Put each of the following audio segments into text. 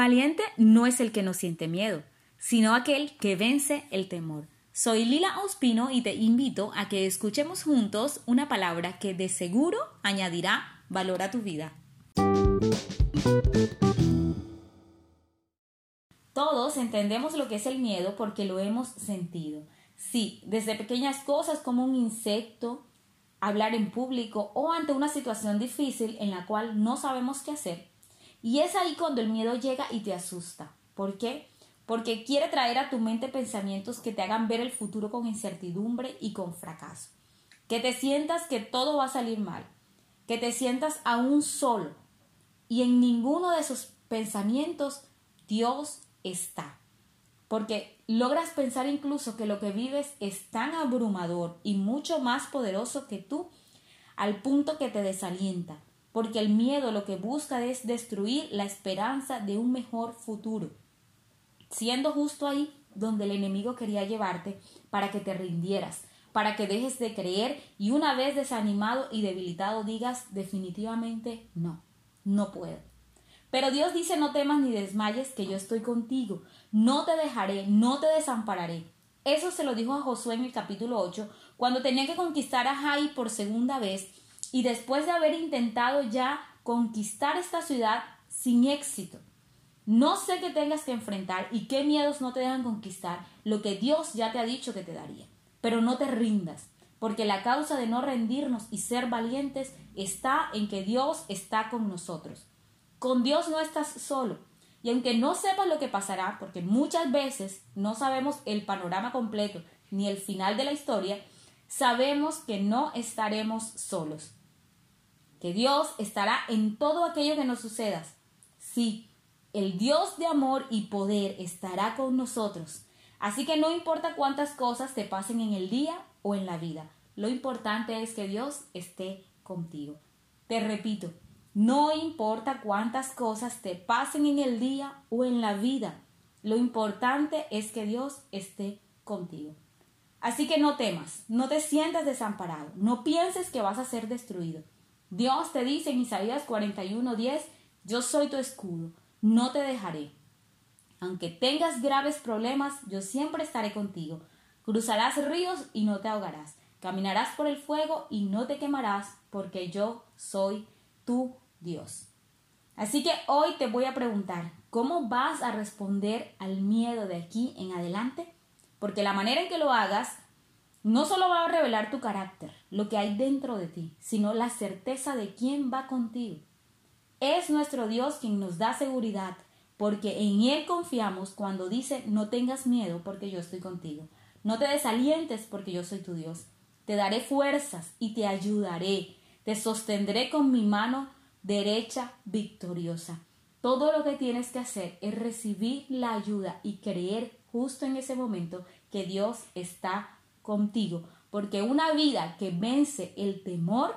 Valiente no es el que no siente miedo, sino aquel que vence el temor. Soy Lila Ospino y te invito a que escuchemos juntos una palabra que de seguro añadirá valor a tu vida. Todos entendemos lo que es el miedo porque lo hemos sentido. Sí, desde pequeñas cosas como un insecto, hablar en público o ante una situación difícil en la cual no sabemos qué hacer. Y es ahí cuando el miedo llega y te asusta. ¿Por qué? Porque quiere traer a tu mente pensamientos que te hagan ver el futuro con incertidumbre y con fracaso. Que te sientas que todo va a salir mal. Que te sientas aún solo. Y en ninguno de esos pensamientos Dios está. Porque logras pensar incluso que lo que vives es tan abrumador y mucho más poderoso que tú, al punto que te desalienta. Porque el miedo lo que busca es destruir la esperanza de un mejor futuro. Siendo justo ahí donde el enemigo quería llevarte para que te rindieras, para que dejes de creer y una vez desanimado y debilitado digas definitivamente no, no puedo. Pero Dios dice, no temas ni desmayes, que yo estoy contigo, no te dejaré, no te desampararé. Eso se lo dijo a Josué en el capítulo 8, cuando tenía que conquistar a Jai por segunda vez y después de haber intentado ya conquistar esta ciudad sin éxito. No sé qué tengas que enfrentar y qué miedos no te dejan conquistar lo que Dios ya te ha dicho que te daría. Pero no te rindas, porque la causa de no rendirnos y ser valientes está en que Dios está con nosotros. Con Dios no estás solo. Y aunque no sepas lo que pasará, porque muchas veces no sabemos el panorama completo ni el final de la historia, sabemos que no estaremos solos. Que Dios estará en todo aquello que nos suceda. Sí, el Dios de amor y poder estará con nosotros. Así que no importa cuántas cosas te pasen en el día o en la vida, lo importante es que Dios esté contigo. Te repito, no importa cuántas cosas te pasen en el día o en la vida, lo importante es que Dios esté contigo. Así que no temas, no te sientas desamparado, no pienses que vas a ser destruido. Dios te dice en Isaías 41:10, yo soy tu escudo, no te dejaré. Aunque tengas graves problemas, yo siempre estaré contigo. Cruzarás ríos y no te ahogarás. Caminarás por el fuego y no te quemarás, porque yo soy tu Dios. Así que hoy te voy a preguntar, ¿cómo vas a responder al miedo de aquí en adelante? Porque la manera en que lo hagas no solo va a revelar tu carácter, lo que hay dentro de ti, sino la certeza de quién va contigo. Es nuestro Dios quien nos da seguridad, porque en Él confiamos cuando dice no tengas miedo porque yo estoy contigo. No te desalientes porque yo soy tu Dios. Te daré fuerzas y te ayudaré. Te sostendré con mi mano derecha victoriosa. Todo lo que tienes que hacer es recibir la ayuda y creer justo en ese momento que Dios está contigo, porque una vida que vence el temor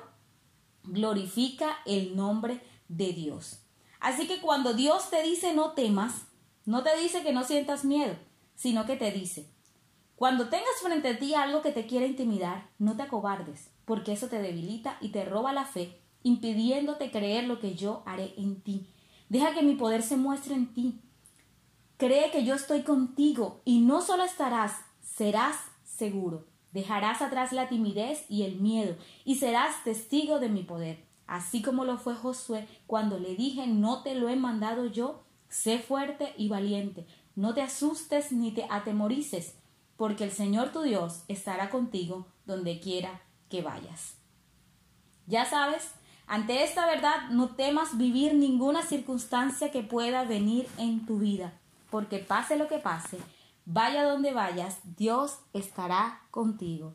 glorifica el nombre de Dios. Así que cuando Dios te dice no temas, no te dice que no sientas miedo, sino que te dice, cuando tengas frente a ti algo que te quiera intimidar, no te acobardes, porque eso te debilita y te roba la fe impidiéndote creer lo que yo haré en ti. Deja que mi poder se muestre en ti. Cree que yo estoy contigo y no solo estarás, serás seguro. Dejarás atrás la timidez y el miedo y serás testigo de mi poder. Así como lo fue Josué cuando le dije no te lo he mandado yo, sé fuerte y valiente. No te asustes ni te atemorices, porque el Señor tu Dios estará contigo donde quiera que vayas. Ya sabes, ante esta verdad, no temas vivir ninguna circunstancia que pueda venir en tu vida, porque pase lo que pase, vaya donde vayas, Dios estará contigo.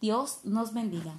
Dios nos bendiga.